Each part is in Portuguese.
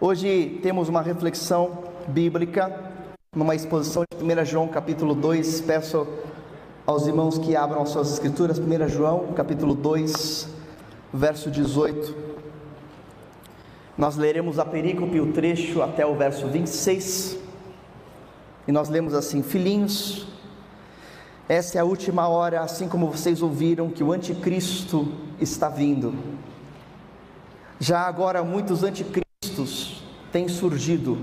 Hoje temos uma reflexão bíblica, numa exposição de 1 João capítulo 2. Peço aos irmãos que abram as suas escrituras, 1 João capítulo 2, verso 18. Nós leremos a perícope, o trecho até o verso 26. E nós lemos assim: Filhinhos, essa é a última hora, assim como vocês ouviram que o anticristo está vindo. Já agora muitos anticristos têm surgido.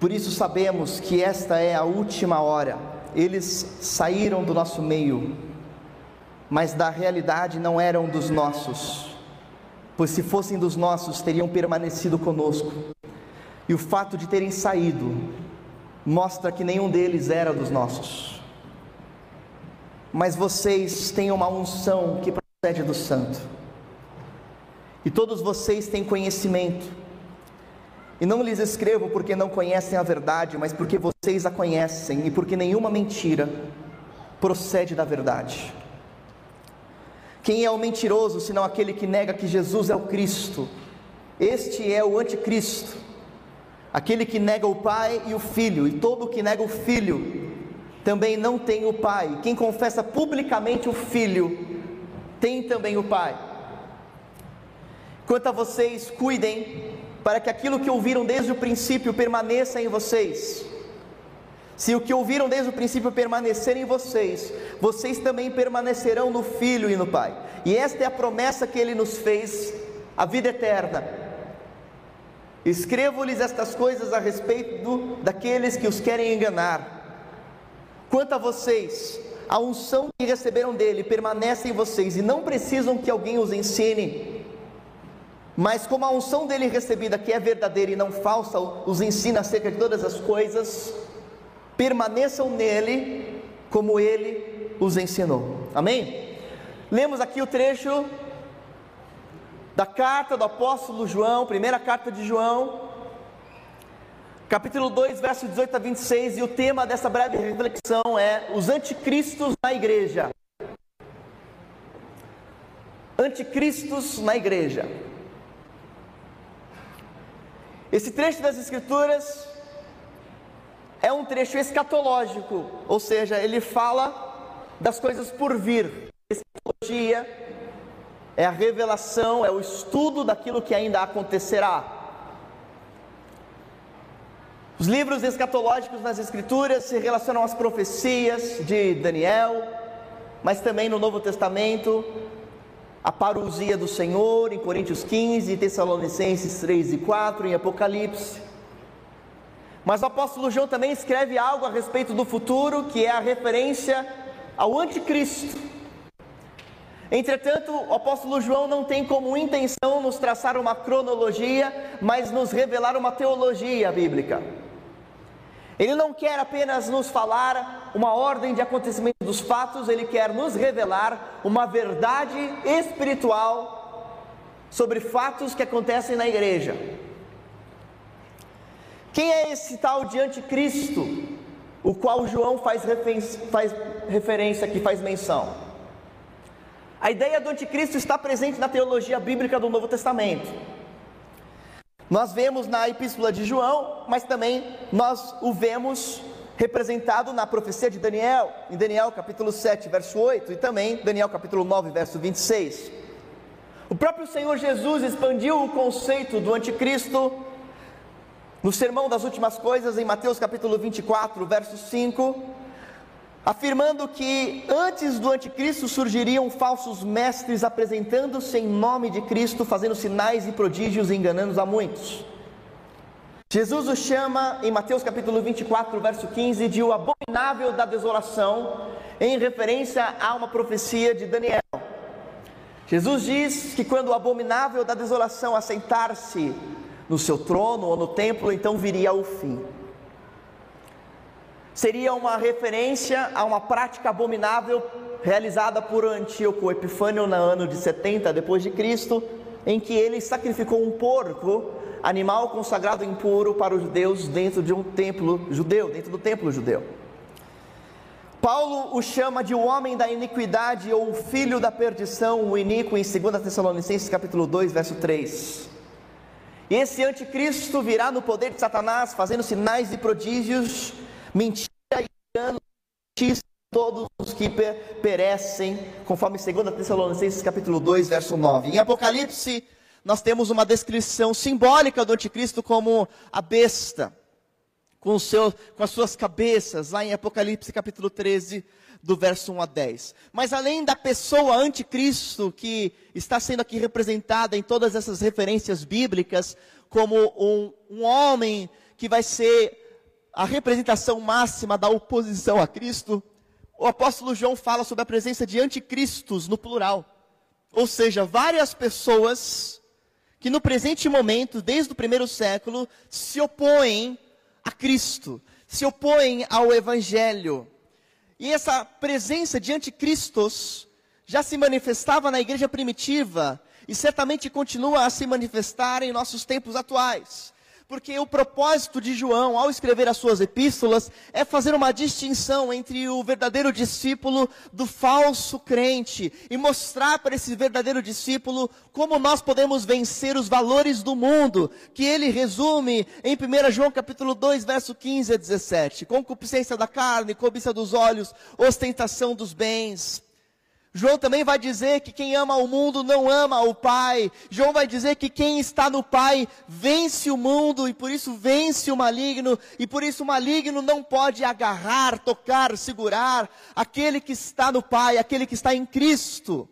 Por isso sabemos que esta é a última hora. Eles saíram do nosso meio, mas da realidade não eram dos nossos. Pois se fossem dos nossos, teriam permanecido conosco. E o fato de terem saído mostra que nenhum deles era dos nossos mas vocês têm uma unção que procede do Santo. E todos vocês têm conhecimento. E não lhes escrevo porque não conhecem a verdade, mas porque vocês a conhecem e porque nenhuma mentira procede da verdade. Quem é o mentiroso senão aquele que nega que Jesus é o Cristo? Este é o anticristo, aquele que nega o Pai e o Filho, e todo que nega o Filho também não tem o Pai. Quem confessa publicamente o Filho, tem também o Pai. Quanto a vocês, cuidem para que aquilo que ouviram desde o princípio permaneça em vocês. Se o que ouviram desde o princípio permanecer em vocês, vocês também permanecerão no Filho e no Pai. E esta é a promessa que ele nos fez, a vida eterna. Escrevo-lhes estas coisas a respeito daqueles que os querem enganar. Quanto a vocês, a unção que receberam dele permanece em vocês e não precisam que alguém os ensine. Mas como a unção dele recebida, que é verdadeira e não falsa, os ensina acerca de todas as coisas, permaneçam nele como ele os ensinou. Amém? Lemos aqui o trecho da carta do apóstolo João, primeira carta de João, capítulo 2, verso 18 a 26, e o tema dessa breve reflexão é os anticristos na igreja. Anticristos na igreja. Esse trecho das Escrituras é um trecho escatológico, ou seja, ele fala das coisas por vir. Escatologia é a revelação, é o estudo daquilo que ainda acontecerá. Os livros escatológicos nas Escrituras se relacionam às profecias de Daniel, mas também no Novo Testamento, a parousia do Senhor em Coríntios 15, Tessalonicenses 3 e 4, em Apocalipse. Mas o apóstolo João também escreve algo a respeito do futuro, que é a referência ao anticristo. Entretanto, o apóstolo João não tem como intenção nos traçar uma cronologia, mas nos revelar uma teologia bíblica. Ele não quer apenas nos falar uma ordem de acontecimento dos fatos, ele quer nos revelar uma verdade espiritual sobre fatos que acontecem na igreja. Quem é esse tal de anticristo, o qual João faz, faz referência aqui, faz menção? A ideia do anticristo está presente na teologia bíblica do Novo Testamento. Nós vemos na epístola de João, mas também nós o vemos representado na profecia de Daniel, em Daniel capítulo 7, verso 8, e também Daniel capítulo 9, verso 26. O próprio Senhor Jesus expandiu o conceito do anticristo no sermão das últimas coisas em Mateus capítulo 24, verso 5, afirmando que antes do anticristo surgiriam falsos mestres apresentando-se em nome de Cristo, fazendo sinais e prodígios e enganando a muitos. Jesus o chama em Mateus capítulo 24, verso 15, de o abominável da desolação, em referência a uma profecia de Daniel. Jesus diz que quando o abominável da desolação assentar-se no seu trono ou no templo, então viria o fim seria uma referência a uma prática abominável realizada por Antíoco Epifânio no ano de 70 depois de Cristo, em que ele sacrificou um porco, animal consagrado impuro para os judeus dentro de um templo judeu, dentro do templo judeu. Paulo o chama de o homem da iniquidade ou o filho da perdição, o iníquo em 2 Tessalonicenses capítulo 2, verso 3. E esse anticristo virá no poder de Satanás, fazendo sinais e prodígios, mentira e engano, todos os que perecem, conforme 2 Tessalonicenses capítulo 2, verso 9. Em Apocalipse, nós temos uma descrição simbólica do anticristo como a besta, com, seu, com as suas cabeças, lá em Apocalipse capítulo 13, do verso 1 a 10. Mas além da pessoa anticristo, que está sendo aqui representada em todas essas referências bíblicas, como um, um homem que vai ser a representação máxima da oposição a Cristo, o apóstolo João fala sobre a presença de anticristos no plural. Ou seja, várias pessoas que no presente momento, desde o primeiro século, se opõem a Cristo, se opõem ao Evangelho. E essa presença de anticristos já se manifestava na igreja primitiva e certamente continua a se manifestar em nossos tempos atuais porque o propósito de João, ao escrever as suas epístolas, é fazer uma distinção entre o verdadeiro discípulo do falso crente e mostrar para esse verdadeiro discípulo como nós podemos vencer os valores do mundo, que ele resume em 1 João capítulo 2, verso 15 a 17: concupiscência da carne, cobiça dos olhos, ostentação dos bens João também vai dizer que quem ama o mundo não ama o Pai. João vai dizer que quem está no Pai vence o mundo e por isso vence o maligno. E por isso o maligno não pode agarrar, tocar, segurar aquele que está no Pai, aquele que está em Cristo.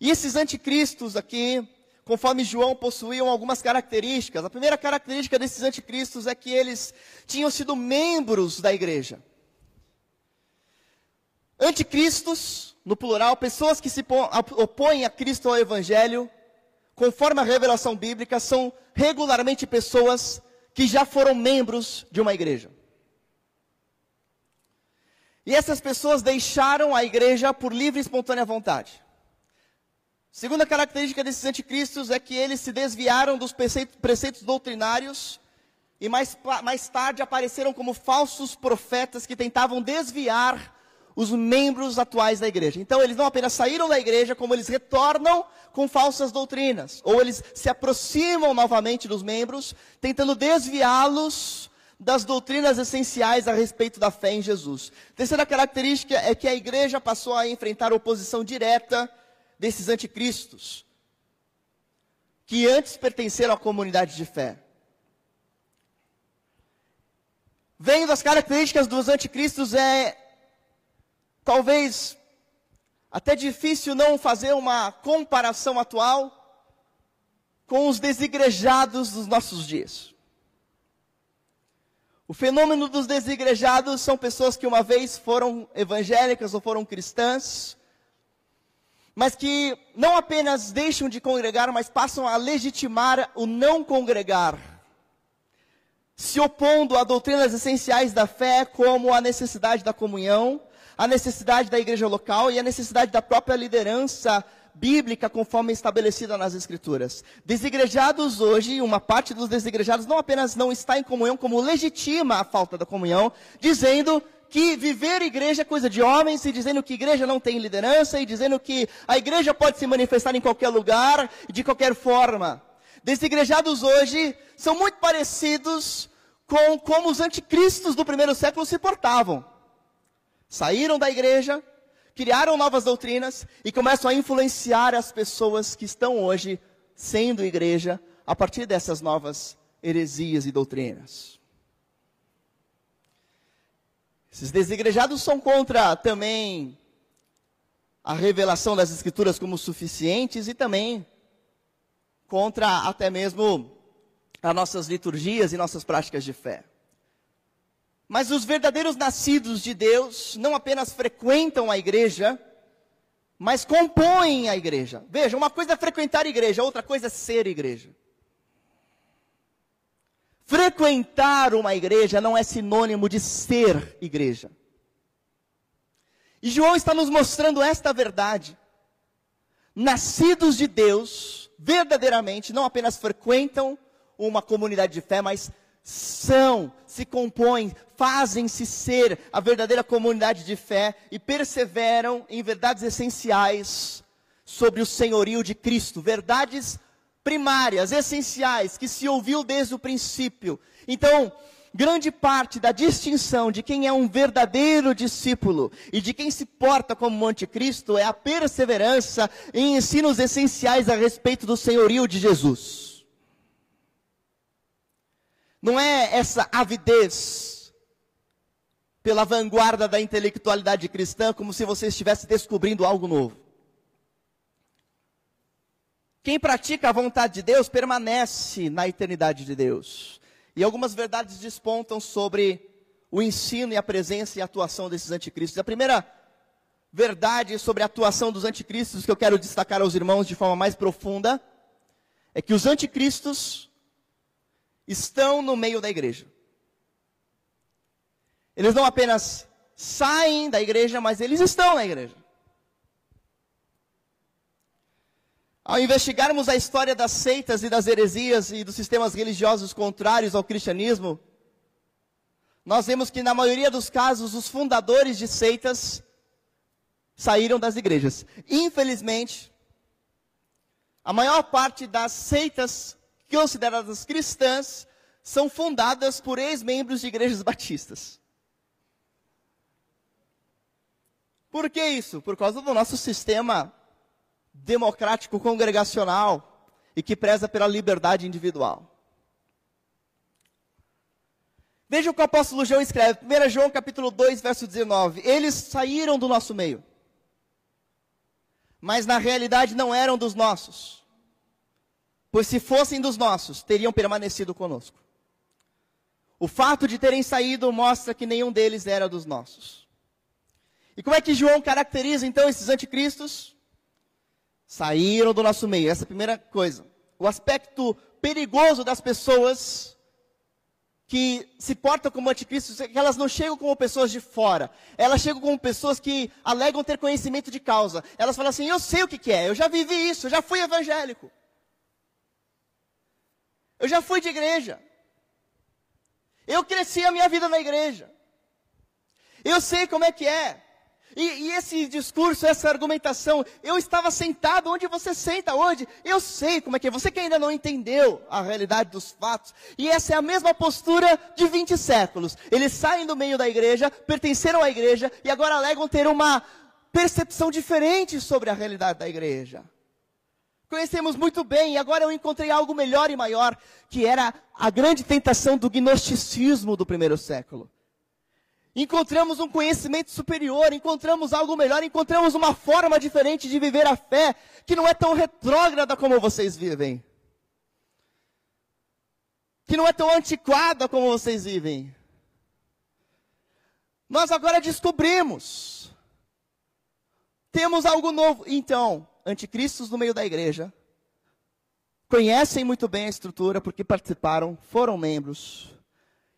E esses anticristos aqui, conforme João, possuíam algumas características. A primeira característica desses anticristos é que eles tinham sido membros da igreja. Anticristos, no plural, pessoas que se opõem a Cristo ao Evangelho, conforme a revelação bíblica, são regularmente pessoas que já foram membros de uma igreja. E essas pessoas deixaram a igreja por livre e espontânea vontade. Segunda característica desses anticristos é que eles se desviaram dos preceitos, preceitos doutrinários e mais, mais tarde apareceram como falsos profetas que tentavam desviar os membros atuais da igreja. Então, eles não apenas saíram da igreja, como eles retornam com falsas doutrinas, ou eles se aproximam novamente dos membros, tentando desviá-los das doutrinas essenciais a respeito da fé em Jesus. Terceira característica é que a igreja passou a enfrentar a oposição direta desses anticristos, que antes pertenceram à comunidade de fé. Vendo as características dos anticristos é Talvez até difícil não fazer uma comparação atual com os desigrejados dos nossos dias. O fenômeno dos desigrejados são pessoas que uma vez foram evangélicas ou foram cristãs, mas que não apenas deixam de congregar, mas passam a legitimar o não congregar, se opondo a doutrinas essenciais da fé, como a necessidade da comunhão, a necessidade da igreja local e a necessidade da própria liderança bíblica conforme estabelecida nas escrituras. Desigrejados hoje, uma parte dos desigrejados não apenas não está em comunhão, como legitima a falta da comunhão, dizendo que viver igreja é coisa de homens, e dizendo que igreja não tem liderança, e dizendo que a igreja pode se manifestar em qualquer lugar, de qualquer forma. Desigrejados hoje são muito parecidos com como os anticristos do primeiro século se portavam saíram da igreja, criaram novas doutrinas e começam a influenciar as pessoas que estão hoje sendo igreja a partir dessas novas heresias e doutrinas. Esses desigrejados são contra também a revelação das escrituras como suficientes e também contra até mesmo as nossas liturgias e nossas práticas de fé. Mas os verdadeiros nascidos de Deus não apenas frequentam a igreja, mas compõem a igreja. Veja, uma coisa é frequentar a igreja, outra coisa é ser igreja. Frequentar uma igreja não é sinônimo de ser igreja. E João está nos mostrando esta verdade. Nascidos de Deus, verdadeiramente, não apenas frequentam uma comunidade de fé, mas são, se compõem, fazem-se ser a verdadeira comunidade de fé e perseveram em verdades essenciais sobre o senhorio de Cristo, verdades primárias, essenciais, que se ouviu desde o princípio. Então, grande parte da distinção de quem é um verdadeiro discípulo e de quem se porta como anticristo é a perseverança em ensinos essenciais a respeito do senhorio de Jesus. Não é essa avidez pela vanguarda da intelectualidade cristã como se você estivesse descobrindo algo novo. Quem pratica a vontade de Deus permanece na eternidade de Deus. E algumas verdades despontam sobre o ensino e a presença e a atuação desses anticristos. A primeira verdade sobre a atuação dos anticristos que eu quero destacar aos irmãos de forma mais profunda é que os anticristos estão no meio da igreja. Eles não apenas saem da igreja, mas eles estão na igreja. Ao investigarmos a história das seitas e das heresias e dos sistemas religiosos contrários ao cristianismo, nós vemos que na maioria dos casos os fundadores de seitas saíram das igrejas. Infelizmente, a maior parte das seitas consideradas cristãs são fundadas por ex-membros de igrejas batistas. Por que isso? Por causa do nosso sistema democrático congregacional e que preza pela liberdade individual. Veja o que o apóstolo João escreve, 1 João capítulo 2, verso 19. Eles saíram do nosso meio, mas na realidade não eram dos nossos. Pois se fossem dos nossos, teriam permanecido conosco. O fato de terem saído mostra que nenhum deles era dos nossos. E como é que João caracteriza então esses anticristos? saíram do nosso meio. Essa é a primeira coisa. O aspecto perigoso das pessoas que se portam como anticristos é que elas não chegam como pessoas de fora. Elas chegam como pessoas que alegam ter conhecimento de causa. Elas falam assim: eu sei o que, que é, eu já vivi isso, eu já fui evangélico. Eu já fui de igreja. Eu cresci a minha vida na igreja. Eu sei como é que é. E, e, esse discurso, essa argumentação, eu estava sentado onde você senta hoje, eu sei como é que é, você que ainda não entendeu a realidade dos fatos, e essa é a mesma postura de 20 séculos. Eles saem do meio da igreja, pertenceram à igreja, e agora alegam ter uma percepção diferente sobre a realidade da igreja. Conhecemos muito bem, e agora eu encontrei algo melhor e maior, que era a grande tentação do gnosticismo do primeiro século encontramos um conhecimento superior, encontramos algo melhor, encontramos uma forma diferente de viver a fé, que não é tão retrógrada como vocês vivem. Que não é tão antiquada como vocês vivem. Nós agora descobrimos. Temos algo novo. Então, anticristos no meio da igreja conhecem muito bem a estrutura porque participaram, foram membros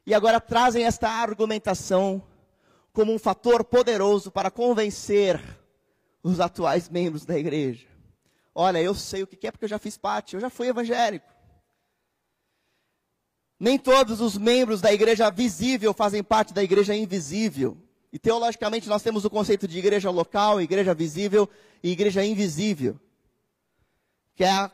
e agora trazem esta argumentação como um fator poderoso para convencer os atuais membros da igreja. Olha, eu sei o que é porque eu já fiz parte, eu já fui evangélico. Nem todos os membros da igreja visível fazem parte da igreja invisível. E teologicamente nós temos o conceito de igreja local, igreja visível e igreja invisível. Que é a,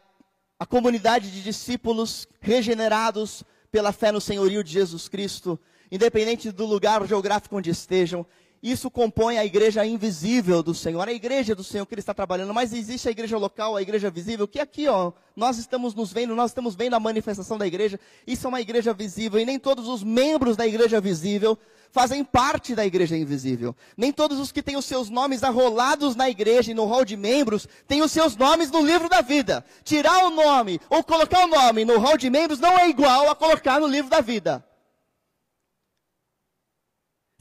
a comunidade de discípulos regenerados pela fé no senhorio de Jesus Cristo, independente do lugar geográfico onde estejam. Isso compõe a igreja invisível do Senhor, a igreja do Senhor que Ele está trabalhando. Mas existe a igreja local, a igreja visível, que aqui, ó, nós estamos nos vendo, nós estamos vendo a manifestação da igreja. Isso é uma igreja visível e nem todos os membros da igreja visível fazem parte da igreja invisível. Nem todos os que têm os seus nomes arrolados na igreja e no hall de membros têm os seus nomes no livro da vida. Tirar o nome ou colocar o nome no hall de membros não é igual a colocar no livro da vida.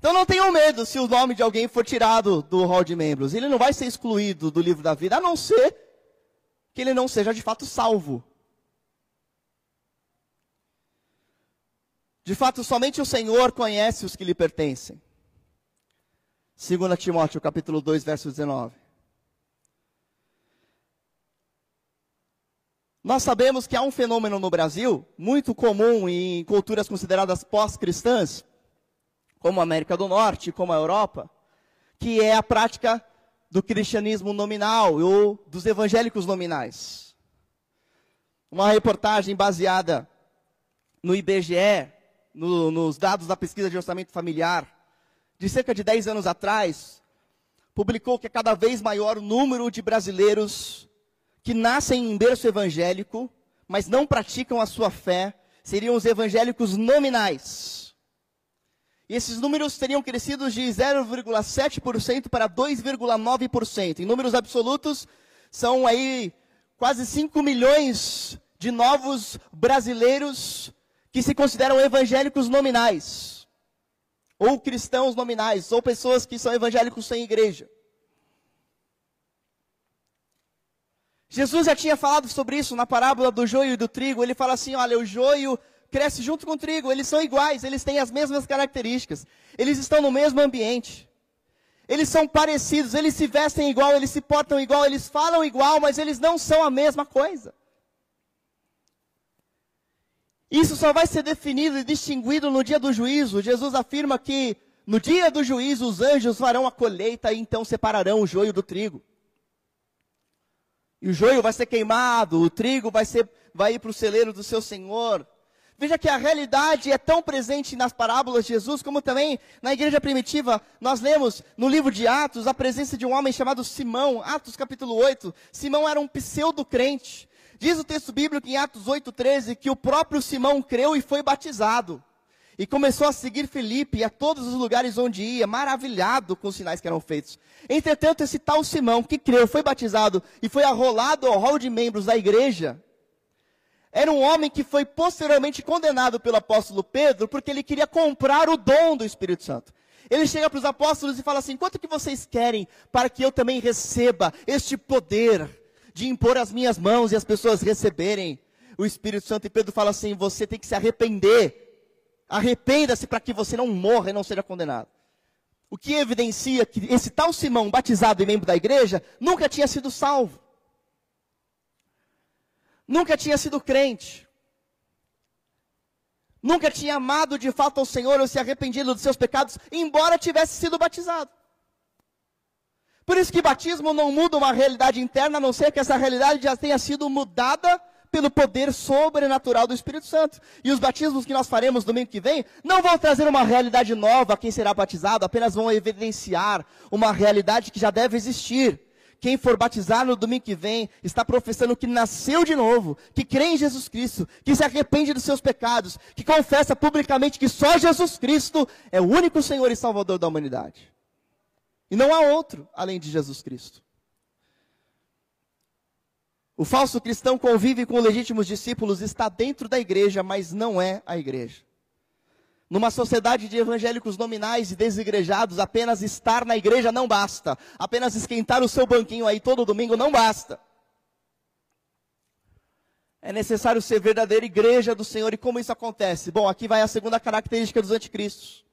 Então não tenham medo se o nome de alguém for tirado do hall de membros. Ele não vai ser excluído do livro da vida, a não ser que ele não seja de fato salvo. De fato, somente o Senhor conhece os que lhe pertencem. 2 Timóteo, capítulo 2, verso 19. Nós sabemos que há um fenômeno no Brasil, muito comum em culturas consideradas pós-cristãs, como a América do Norte, como a Europa, que é a prática do cristianismo nominal ou dos evangélicos nominais. uma reportagem baseada no IBGE, no, nos dados da pesquisa de orçamento familiar, de cerca de 10 anos atrás, publicou que é cada vez maior o número de brasileiros que nascem em berço evangélico, mas não praticam a sua fé, seriam os evangélicos nominais. E esses números teriam crescido de 0,7% para 2,9%. Em números absolutos, são aí quase 5 milhões de novos brasileiros que se consideram evangélicos nominais, ou cristãos nominais, ou pessoas que são evangélicos sem igreja. Jesus já tinha falado sobre isso na parábola do joio e do trigo. Ele fala assim: olha, o joio cresce junto com o trigo, eles são iguais, eles têm as mesmas características, eles estão no mesmo ambiente. Eles são parecidos, eles se vestem igual, eles se portam igual, eles falam igual, mas eles não são a mesma coisa. Isso só vai ser definido e distinguido no dia do juízo. Jesus afirma que no dia do juízo os anjos farão a colheita e então separarão o joio do trigo. E o joio vai ser queimado, o trigo vai, ser, vai ir para o celeiro do seu Senhor. Veja que a realidade é tão presente nas parábolas de Jesus, como também na igreja primitiva, nós lemos no livro de Atos a presença de um homem chamado Simão, Atos capítulo 8. Simão era um pseudo-crente. Diz o texto bíblico em Atos 8,13 que o próprio Simão creu e foi batizado. E começou a seguir Felipe a todos os lugares onde ia, maravilhado com os sinais que eram feitos. Entretanto, esse tal Simão, que creu, foi batizado e foi arrolado ao rol de membros da igreja, era um homem que foi posteriormente condenado pelo apóstolo Pedro, porque ele queria comprar o dom do Espírito Santo. Ele chega para os apóstolos e fala assim: quanto que vocês querem para que eu também receba este poder de impor as minhas mãos e as pessoas receberem o Espírito Santo? E Pedro fala assim: você tem que se arrepender Arrependa-se para que você não morra e não seja condenado. O que evidencia que esse tal Simão, batizado e membro da igreja, nunca tinha sido salvo. Nunca tinha sido crente. Nunca tinha amado de fato ao Senhor ou se arrependido dos seus pecados, embora tivesse sido batizado. Por isso que batismo não muda uma realidade interna, a não ser que essa realidade já tenha sido mudada pelo poder sobrenatural do Espírito Santo. E os batismos que nós faremos domingo que vem não vão trazer uma realidade nova a quem será batizado, apenas vão evidenciar uma realidade que já deve existir. Quem for batizar no domingo que vem está professando que nasceu de novo, que crê em Jesus Cristo, que se arrepende dos seus pecados, que confessa publicamente que só Jesus Cristo é o único Senhor e Salvador da humanidade. E não há outro além de Jesus Cristo. O falso cristão convive com legítimos discípulos, está dentro da igreja, mas não é a igreja. Numa sociedade de evangélicos nominais e desigrejados, apenas estar na igreja não basta. Apenas esquentar o seu banquinho aí todo domingo não basta. É necessário ser verdadeira igreja do Senhor. E como isso acontece? Bom, aqui vai a segunda característica dos anticristos.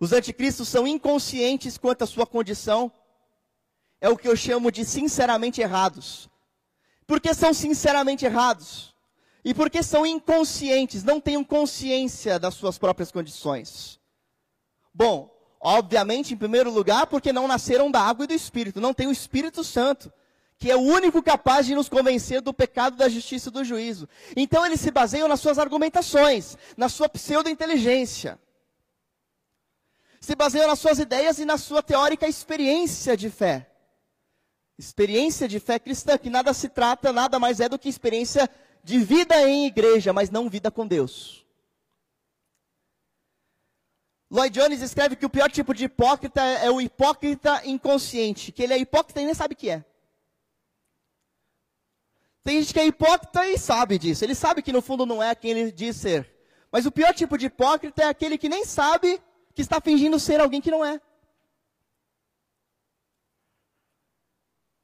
Os anticristos são inconscientes quanto à sua condição. É o que eu chamo de sinceramente errados. Porque são sinceramente errados. E porque são inconscientes, não têm consciência das suas próprias condições. Bom, obviamente, em primeiro lugar, porque não nasceram da água e do Espírito, não tem o Espírito Santo, que é o único capaz de nos convencer do pecado, da justiça e do juízo. Então eles se baseiam nas suas argumentações, na sua pseudo-inteligência. Se baseiam nas suas ideias e na sua teórica experiência de fé. Experiência de fé cristã, que nada se trata, nada mais é do que experiência de vida em igreja, mas não vida com Deus. Lloyd Jones escreve que o pior tipo de hipócrita é o hipócrita inconsciente, que ele é hipócrita e nem sabe o que é. Tem gente que é hipócrita e sabe disso, ele sabe que no fundo não é quem ele diz ser. Mas o pior tipo de hipócrita é aquele que nem sabe que está fingindo ser alguém que não é.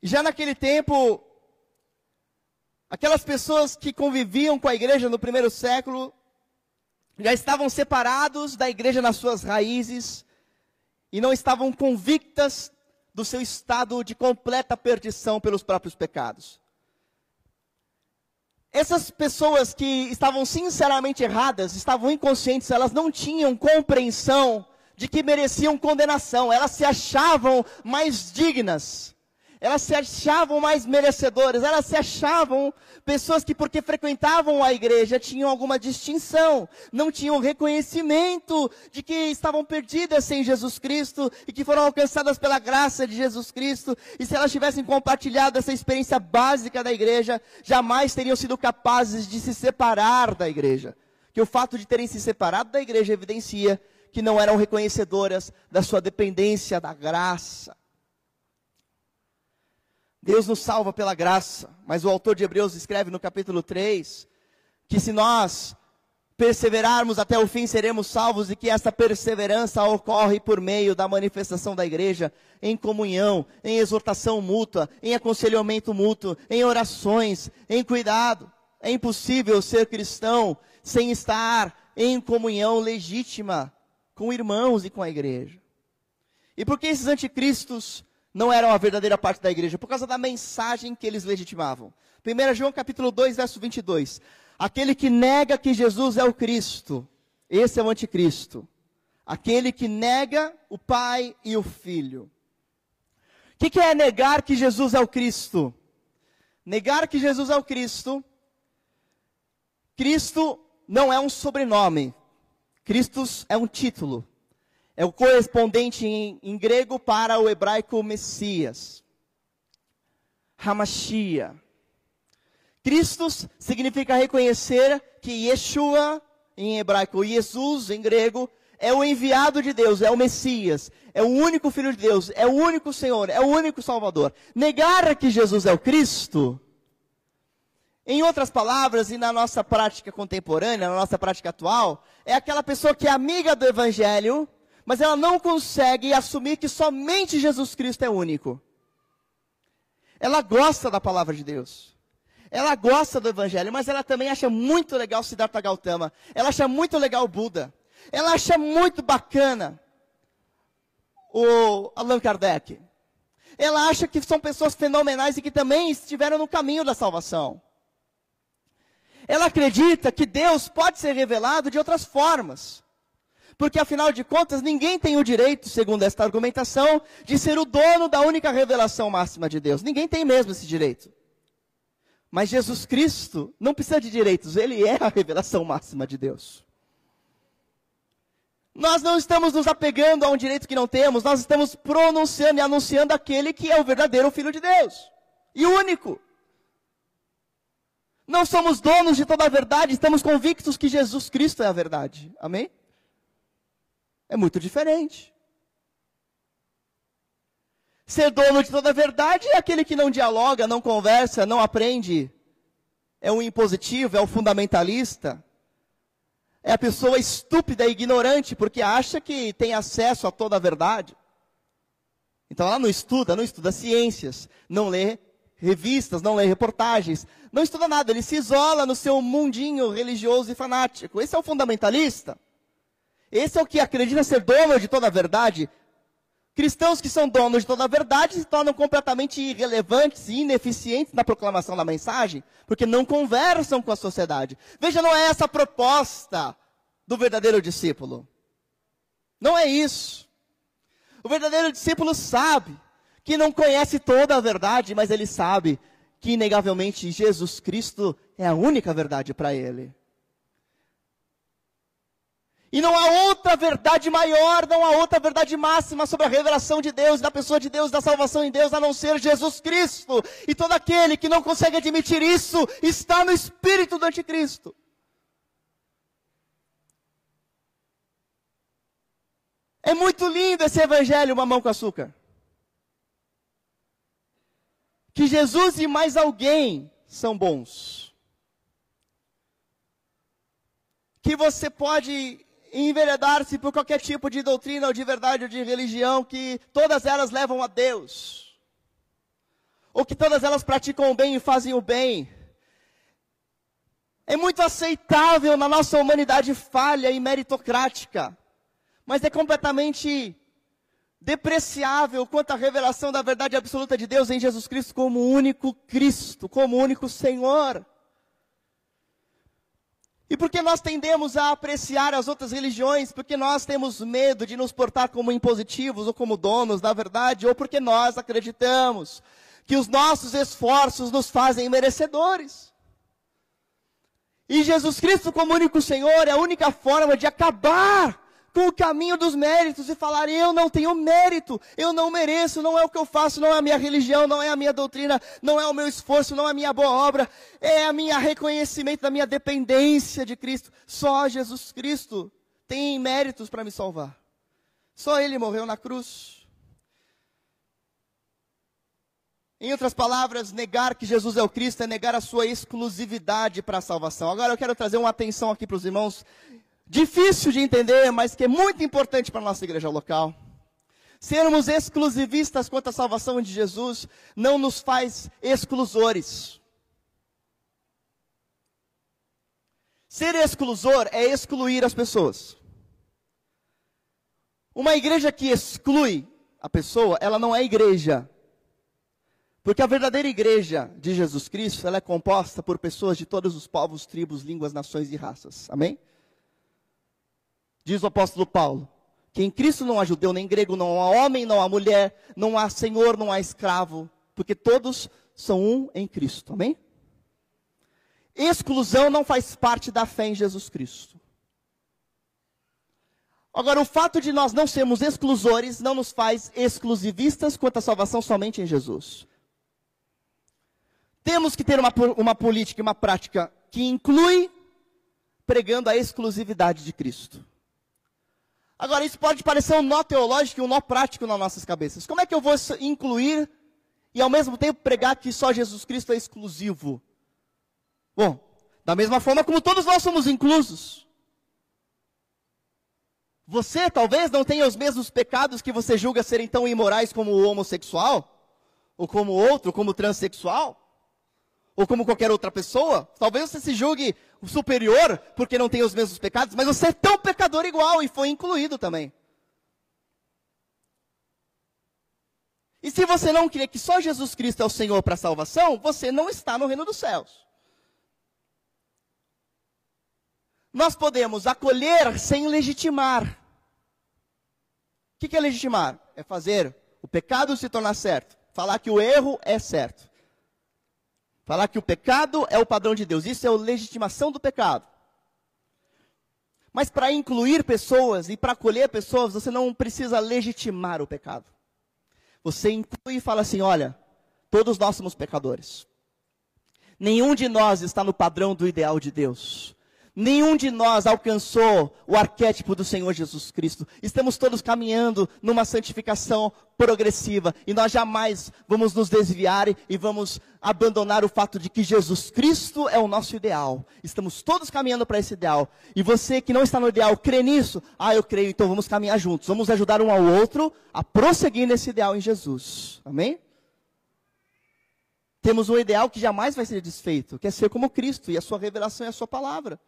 Já naquele tempo, aquelas pessoas que conviviam com a igreja no primeiro século, já estavam separados da igreja nas suas raízes e não estavam convictas do seu estado de completa perdição pelos próprios pecados. Essas pessoas que estavam sinceramente erradas, estavam inconscientes, elas não tinham compreensão de que mereciam condenação, elas se achavam mais dignas elas se achavam mais merecedoras, elas se achavam pessoas que, porque frequentavam a igreja, tinham alguma distinção, não tinham reconhecimento de que estavam perdidas sem Jesus Cristo e que foram alcançadas pela graça de Jesus Cristo. E se elas tivessem compartilhado essa experiência básica da igreja, jamais teriam sido capazes de se separar da igreja. Que o fato de terem se separado da igreja evidencia que não eram reconhecedoras da sua dependência da graça. Deus nos salva pela graça, mas o autor de Hebreus escreve no capítulo 3 que se nós perseverarmos até o fim, seremos salvos e que essa perseverança ocorre por meio da manifestação da igreja em comunhão, em exortação mútua, em aconselhamento mútuo, em orações, em cuidado. É impossível ser cristão sem estar em comunhão legítima com irmãos e com a igreja. E por que esses anticristos não eram a verdadeira parte da igreja, por causa da mensagem que eles legitimavam. 1 João capítulo 2, verso 22. Aquele que nega que Jesus é o Cristo, esse é o anticristo. Aquele que nega o Pai e o Filho. O que, que é negar que Jesus é o Cristo? Negar que Jesus é o Cristo. Cristo não é um sobrenome. Cristo é um título é o correspondente em, em grego para o hebraico Messias. Hamashia. Christus significa reconhecer que Yeshua, em hebraico, Jesus, em grego, é o enviado de Deus, é o Messias, é o único Filho de Deus, é o único Senhor, é o único Salvador. Negar que Jesus é o Cristo, em outras palavras, e na nossa prática contemporânea, na nossa prática atual, é aquela pessoa que é amiga do Evangelho, mas ela não consegue assumir que somente Jesus Cristo é único. Ela gosta da palavra de Deus. Ela gosta do evangelho, mas ela também acha muito legal Siddhartha Gautama. Ela acha muito legal Buda. Ela acha muito bacana o Allan Kardec. Ela acha que são pessoas fenomenais e que também estiveram no caminho da salvação. Ela acredita que Deus pode ser revelado de outras formas. Porque afinal de contas, ninguém tem o direito, segundo esta argumentação, de ser o dono da única revelação máxima de Deus. Ninguém tem mesmo esse direito. Mas Jesus Cristo não precisa de direitos, ele é a revelação máxima de Deus. Nós não estamos nos apegando a um direito que não temos, nós estamos pronunciando e anunciando aquele que é o verdadeiro Filho de Deus e único. Não somos donos de toda a verdade, estamos convictos que Jesus Cristo é a verdade. Amém? É muito diferente. Ser dono de toda a verdade é aquele que não dialoga, não conversa, não aprende. É um impositivo, é o um fundamentalista. É a pessoa estúpida e ignorante, porque acha que tem acesso a toda a verdade. Então ela não estuda, não estuda ciências, não lê revistas, não lê reportagens, não estuda nada, ele se isola no seu mundinho religioso e fanático. Esse é o fundamentalista. Esse é o que acredita ser dono de toda a verdade. Cristãos que são donos de toda a verdade se tornam completamente irrelevantes e ineficientes na proclamação da mensagem, porque não conversam com a sociedade. Veja, não é essa a proposta do verdadeiro discípulo. Não é isso. O verdadeiro discípulo sabe que não conhece toda a verdade, mas ele sabe que, inegavelmente, Jesus Cristo é a única verdade para ele. E não há outra verdade maior, não há outra verdade máxima sobre a revelação de Deus, da pessoa de Deus, da salvação em Deus, a não ser Jesus Cristo. E todo aquele que não consegue admitir isso está no espírito do anticristo. É muito lindo esse evangelho, mamão com açúcar. Que Jesus e mais alguém são bons. Que você pode enveredar-se por qualquer tipo de doutrina ou de verdade ou de religião, que todas elas levam a Deus. Ou que todas elas praticam o bem e fazem o bem. É muito aceitável na nossa humanidade falha e meritocrática, mas é completamente depreciável quanto à revelação da verdade absoluta de Deus em Jesus Cristo como único Cristo, como único Senhor. E porque nós tendemos a apreciar as outras religiões, porque nós temos medo de nos portar como impositivos ou como donos da verdade, ou porque nós acreditamos que os nossos esforços nos fazem merecedores. E Jesus Cristo, como único Senhor, é a única forma de acabar com o caminho dos méritos e falar: eu não tenho mérito, eu não mereço, não é o que eu faço, não é a minha religião, não é a minha doutrina, não é o meu esforço, não é a minha boa obra, é a minha reconhecimento da minha dependência de Cristo. Só Jesus Cristo tem méritos para me salvar. Só Ele morreu na cruz. Em outras palavras, negar que Jesus é o Cristo é negar a sua exclusividade para a salvação. Agora eu quero trazer uma atenção aqui para os irmãos, difícil de entender, mas que é muito importante para a nossa igreja local. Sermos exclusivistas quanto à salvação de Jesus não nos faz exclusores. Ser exclusor é excluir as pessoas. Uma igreja que exclui a pessoa, ela não é igreja. Porque a verdadeira igreja de Jesus Cristo, ela é composta por pessoas de todos os povos, tribos, línguas, nações e raças. Amém? Diz o apóstolo Paulo, que em Cristo não há judeu nem grego, não há homem, não há mulher, não há senhor, não há escravo, porque todos são um em Cristo. Amém? Exclusão não faz parte da fé em Jesus Cristo. Agora, o fato de nós não sermos exclusores não nos faz exclusivistas quanto à salvação somente em Jesus. Temos que ter uma, uma política e uma prática que inclui pregando a exclusividade de Cristo. Agora, isso pode parecer um nó teológico e um nó prático nas nossas cabeças. Como é que eu vou incluir e ao mesmo tempo pregar que só Jesus Cristo é exclusivo? Bom, da mesma forma como todos nós somos inclusos. Você talvez não tenha os mesmos pecados que você julga serem tão imorais como o homossexual, ou como outro, como o transexual ou como qualquer outra pessoa. Talvez você se julgue superior porque não tem os mesmos pecados, mas você é tão pecador igual e foi incluído também. E se você não crê que só Jesus Cristo é o Senhor para a salvação, você não está no reino dos céus. Nós podemos acolher sem legitimar. O que é legitimar? É fazer o pecado se tornar certo. Falar que o erro é certo. Falar que o pecado é o padrão de Deus. Isso é a legitimação do pecado. Mas para incluir pessoas e para acolher pessoas, você não precisa legitimar o pecado. Você inclui e fala assim: olha, todos nós somos pecadores. Nenhum de nós está no padrão do ideal de Deus. Nenhum de nós alcançou o arquétipo do Senhor Jesus Cristo. Estamos todos caminhando numa santificação progressiva e nós jamais vamos nos desviar e vamos abandonar o fato de que Jesus Cristo é o nosso ideal. Estamos todos caminhando para esse ideal. E você que não está no ideal, crê nisso? Ah, eu creio, então vamos caminhar juntos. Vamos ajudar um ao outro a prosseguir nesse ideal em Jesus. Amém? Temos um ideal que jamais vai ser desfeito, que é ser como Cristo, e a sua revelação é a sua palavra.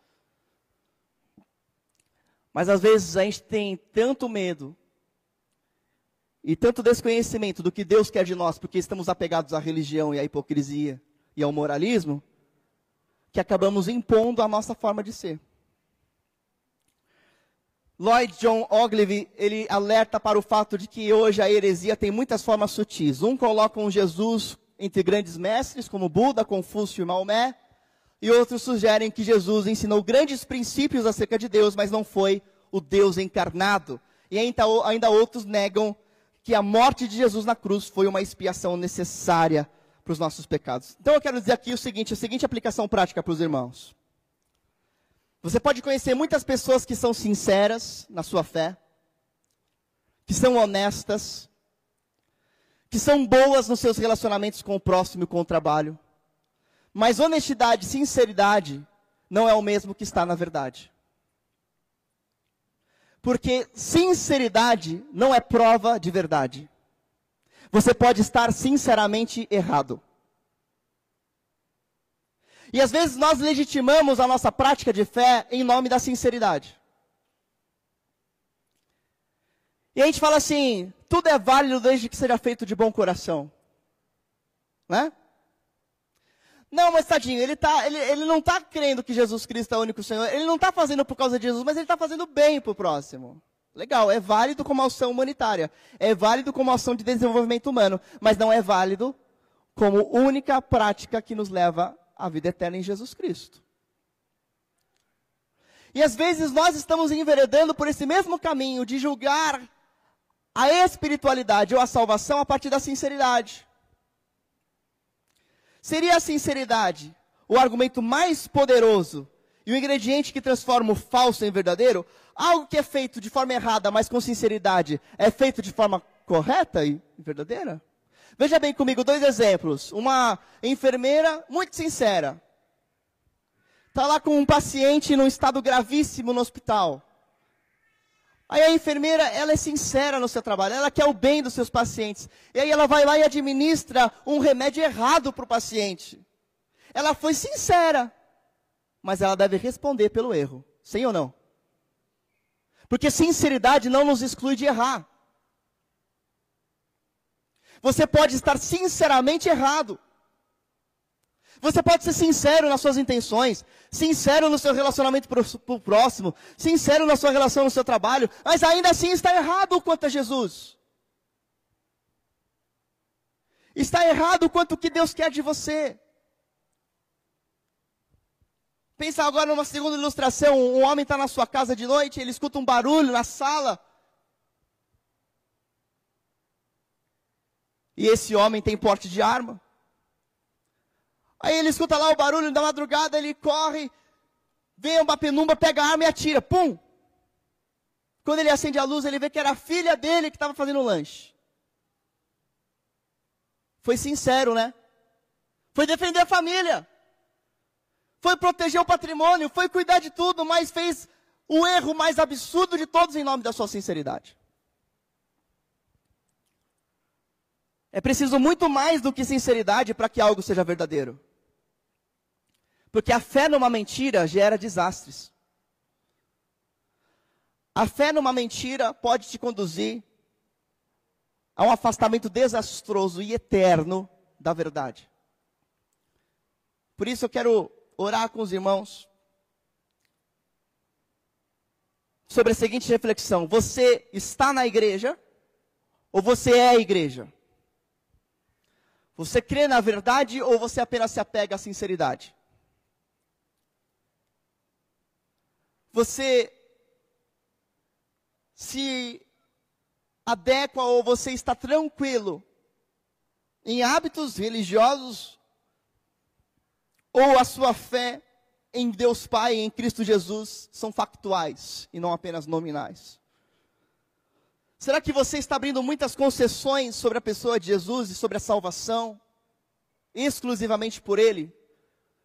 Mas às vezes a gente tem tanto medo e tanto desconhecimento do que Deus quer de nós, porque estamos apegados à religião e à hipocrisia e ao moralismo, que acabamos impondo a nossa forma de ser. Lloyd John Ogilvy, ele alerta para o fato de que hoje a heresia tem muitas formas sutis. Um coloca um Jesus entre grandes mestres, como Buda, Confúcio e Maomé, e outros sugerem que Jesus ensinou grandes princípios acerca de Deus, mas não foi o Deus encarnado. E ainda, ainda outros negam que a morte de Jesus na cruz foi uma expiação necessária para os nossos pecados. Então eu quero dizer aqui o seguinte, a seguinte aplicação prática para os irmãos. Você pode conhecer muitas pessoas que são sinceras na sua fé, que são honestas, que são boas nos seus relacionamentos com o próximo e com o trabalho, mas honestidade, sinceridade, não é o mesmo que está na verdade. Porque sinceridade não é prova de verdade. Você pode estar sinceramente errado. E às vezes nós legitimamos a nossa prática de fé em nome da sinceridade. E a gente fala assim: tudo é válido desde que seja feito de bom coração. Né? Não, mas tadinho, ele, tá, ele, ele não está crendo que Jesus Cristo é o único Senhor. Ele não está fazendo por causa de Jesus, mas ele está fazendo bem para o próximo. Legal, é válido como ação humanitária. É válido como ação de desenvolvimento humano. Mas não é válido como única prática que nos leva à vida eterna em Jesus Cristo. E às vezes nós estamos enveredando por esse mesmo caminho de julgar a espiritualidade ou a salvação a partir da sinceridade. Seria a sinceridade o argumento mais poderoso e o ingrediente que transforma o falso em verdadeiro? Algo que é feito de forma errada, mas com sinceridade, é feito de forma correta e verdadeira? Veja bem comigo dois exemplos. Uma enfermeira muito sincera. Está lá com um paciente num estado gravíssimo no hospital. Aí a enfermeira, ela é sincera no seu trabalho, ela quer o bem dos seus pacientes. E aí ela vai lá e administra um remédio errado para o paciente. Ela foi sincera, mas ela deve responder pelo erro. Sim ou não? Porque sinceridade não nos exclui de errar. Você pode estar sinceramente errado. Você pode ser sincero nas suas intenções, sincero no seu relacionamento para o próximo, sincero na sua relação no seu trabalho, mas ainda assim está errado quanto a Jesus. Está errado quanto o que Deus quer de você. Pensa agora numa segunda ilustração: um homem está na sua casa de noite, ele escuta um barulho na sala. E esse homem tem porte de arma. Aí ele escuta lá o barulho da madrugada, ele corre, vem uma penumba, pega a arma e atira. Pum! Quando ele acende a luz, ele vê que era a filha dele que estava fazendo o lanche. Foi sincero, né? Foi defender a família. Foi proteger o patrimônio, foi cuidar de tudo, mas fez o erro mais absurdo de todos em nome da sua sinceridade. É preciso muito mais do que sinceridade para que algo seja verdadeiro. Porque a fé numa mentira gera desastres. A fé numa mentira pode te conduzir a um afastamento desastroso e eterno da verdade. Por isso eu quero orar com os irmãos sobre a seguinte reflexão: você está na igreja ou você é a igreja? Você crê na verdade ou você apenas se apega à sinceridade? Você se adequa ou você está tranquilo em hábitos religiosos ou a sua fé em Deus Pai, em Cristo Jesus, são factuais e não apenas nominais? Será que você está abrindo muitas concessões sobre a pessoa de Jesus e sobre a salvação, exclusivamente por Ele?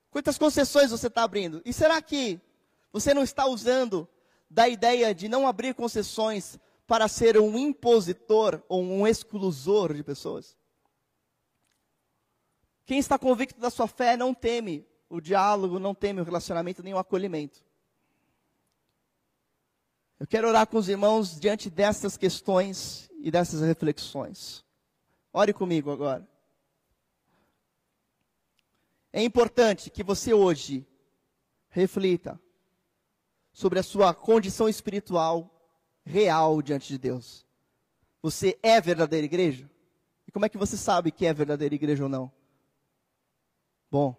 Quantas concessões você está abrindo? E será que você não está usando da ideia de não abrir concessões para ser um impositor ou um exclusor de pessoas? Quem está convicto da sua fé não teme o diálogo, não teme o relacionamento, nem o acolhimento. Eu quero orar com os irmãos diante dessas questões e dessas reflexões. Ore comigo agora. É importante que você hoje reflita sobre a sua condição espiritual real diante de Deus. Você é verdadeira igreja? E como é que você sabe que é verdadeira igreja ou não? Bom,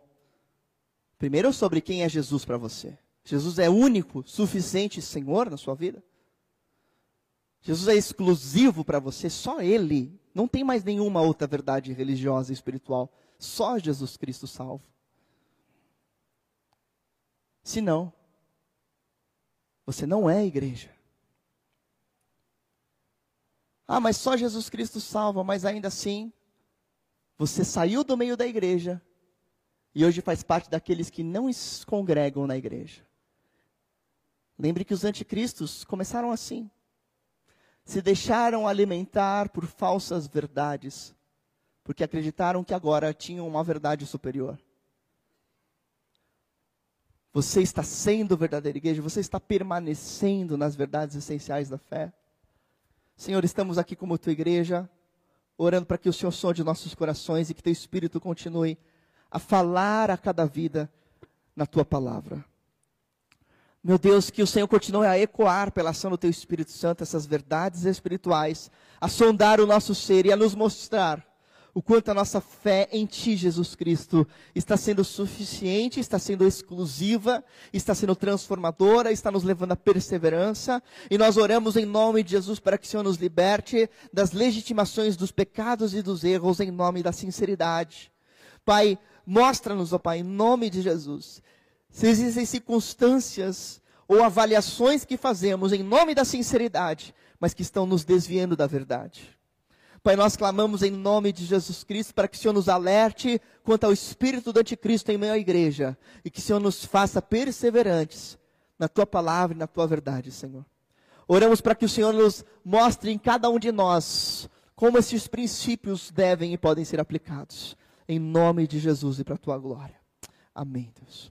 primeiro sobre quem é Jesus para você. Jesus é único, suficiente Senhor na sua vida? Jesus é exclusivo para você, só Ele. Não tem mais nenhuma outra verdade religiosa e espiritual. Só Jesus Cristo salvo. Se não, você não é igreja. Ah, mas só Jesus Cristo salva, mas ainda assim, você saiu do meio da igreja e hoje faz parte daqueles que não se congregam na igreja. Lembre que os anticristos começaram assim. Se deixaram alimentar por falsas verdades, porque acreditaram que agora tinham uma verdade superior. Você está sendo verdadeira igreja? Você está permanecendo nas verdades essenciais da fé? Senhor, estamos aqui como tua igreja, orando para que o Senhor sonde nossos corações e que teu Espírito continue a falar a cada vida na tua palavra. Meu Deus, que o Senhor continue a ecoar pela ação do teu Espírito Santo essas verdades espirituais, a sondar o nosso ser e a nos mostrar o quanto a nossa fé em Ti, Jesus Cristo, está sendo suficiente, está sendo exclusiva, está sendo transformadora, está nos levando à perseverança. E nós oramos em nome de Jesus para que o Senhor nos liberte das legitimações dos pecados e dos erros, em nome da sinceridade. Pai, mostra-nos, ó Pai, em nome de Jesus, se existem circunstâncias ou avaliações que fazemos em nome da sinceridade, mas que estão nos desviando da verdade. Pai, nós clamamos em nome de Jesus Cristo para que o Senhor nos alerte quanto ao espírito do anticristo em meio à igreja e que o Senhor nos faça perseverantes na tua palavra e na tua verdade, Senhor. Oramos para que o Senhor nos mostre em cada um de nós como esses princípios devem e podem ser aplicados. Em nome de Jesus e para a tua glória. Amém, Deus.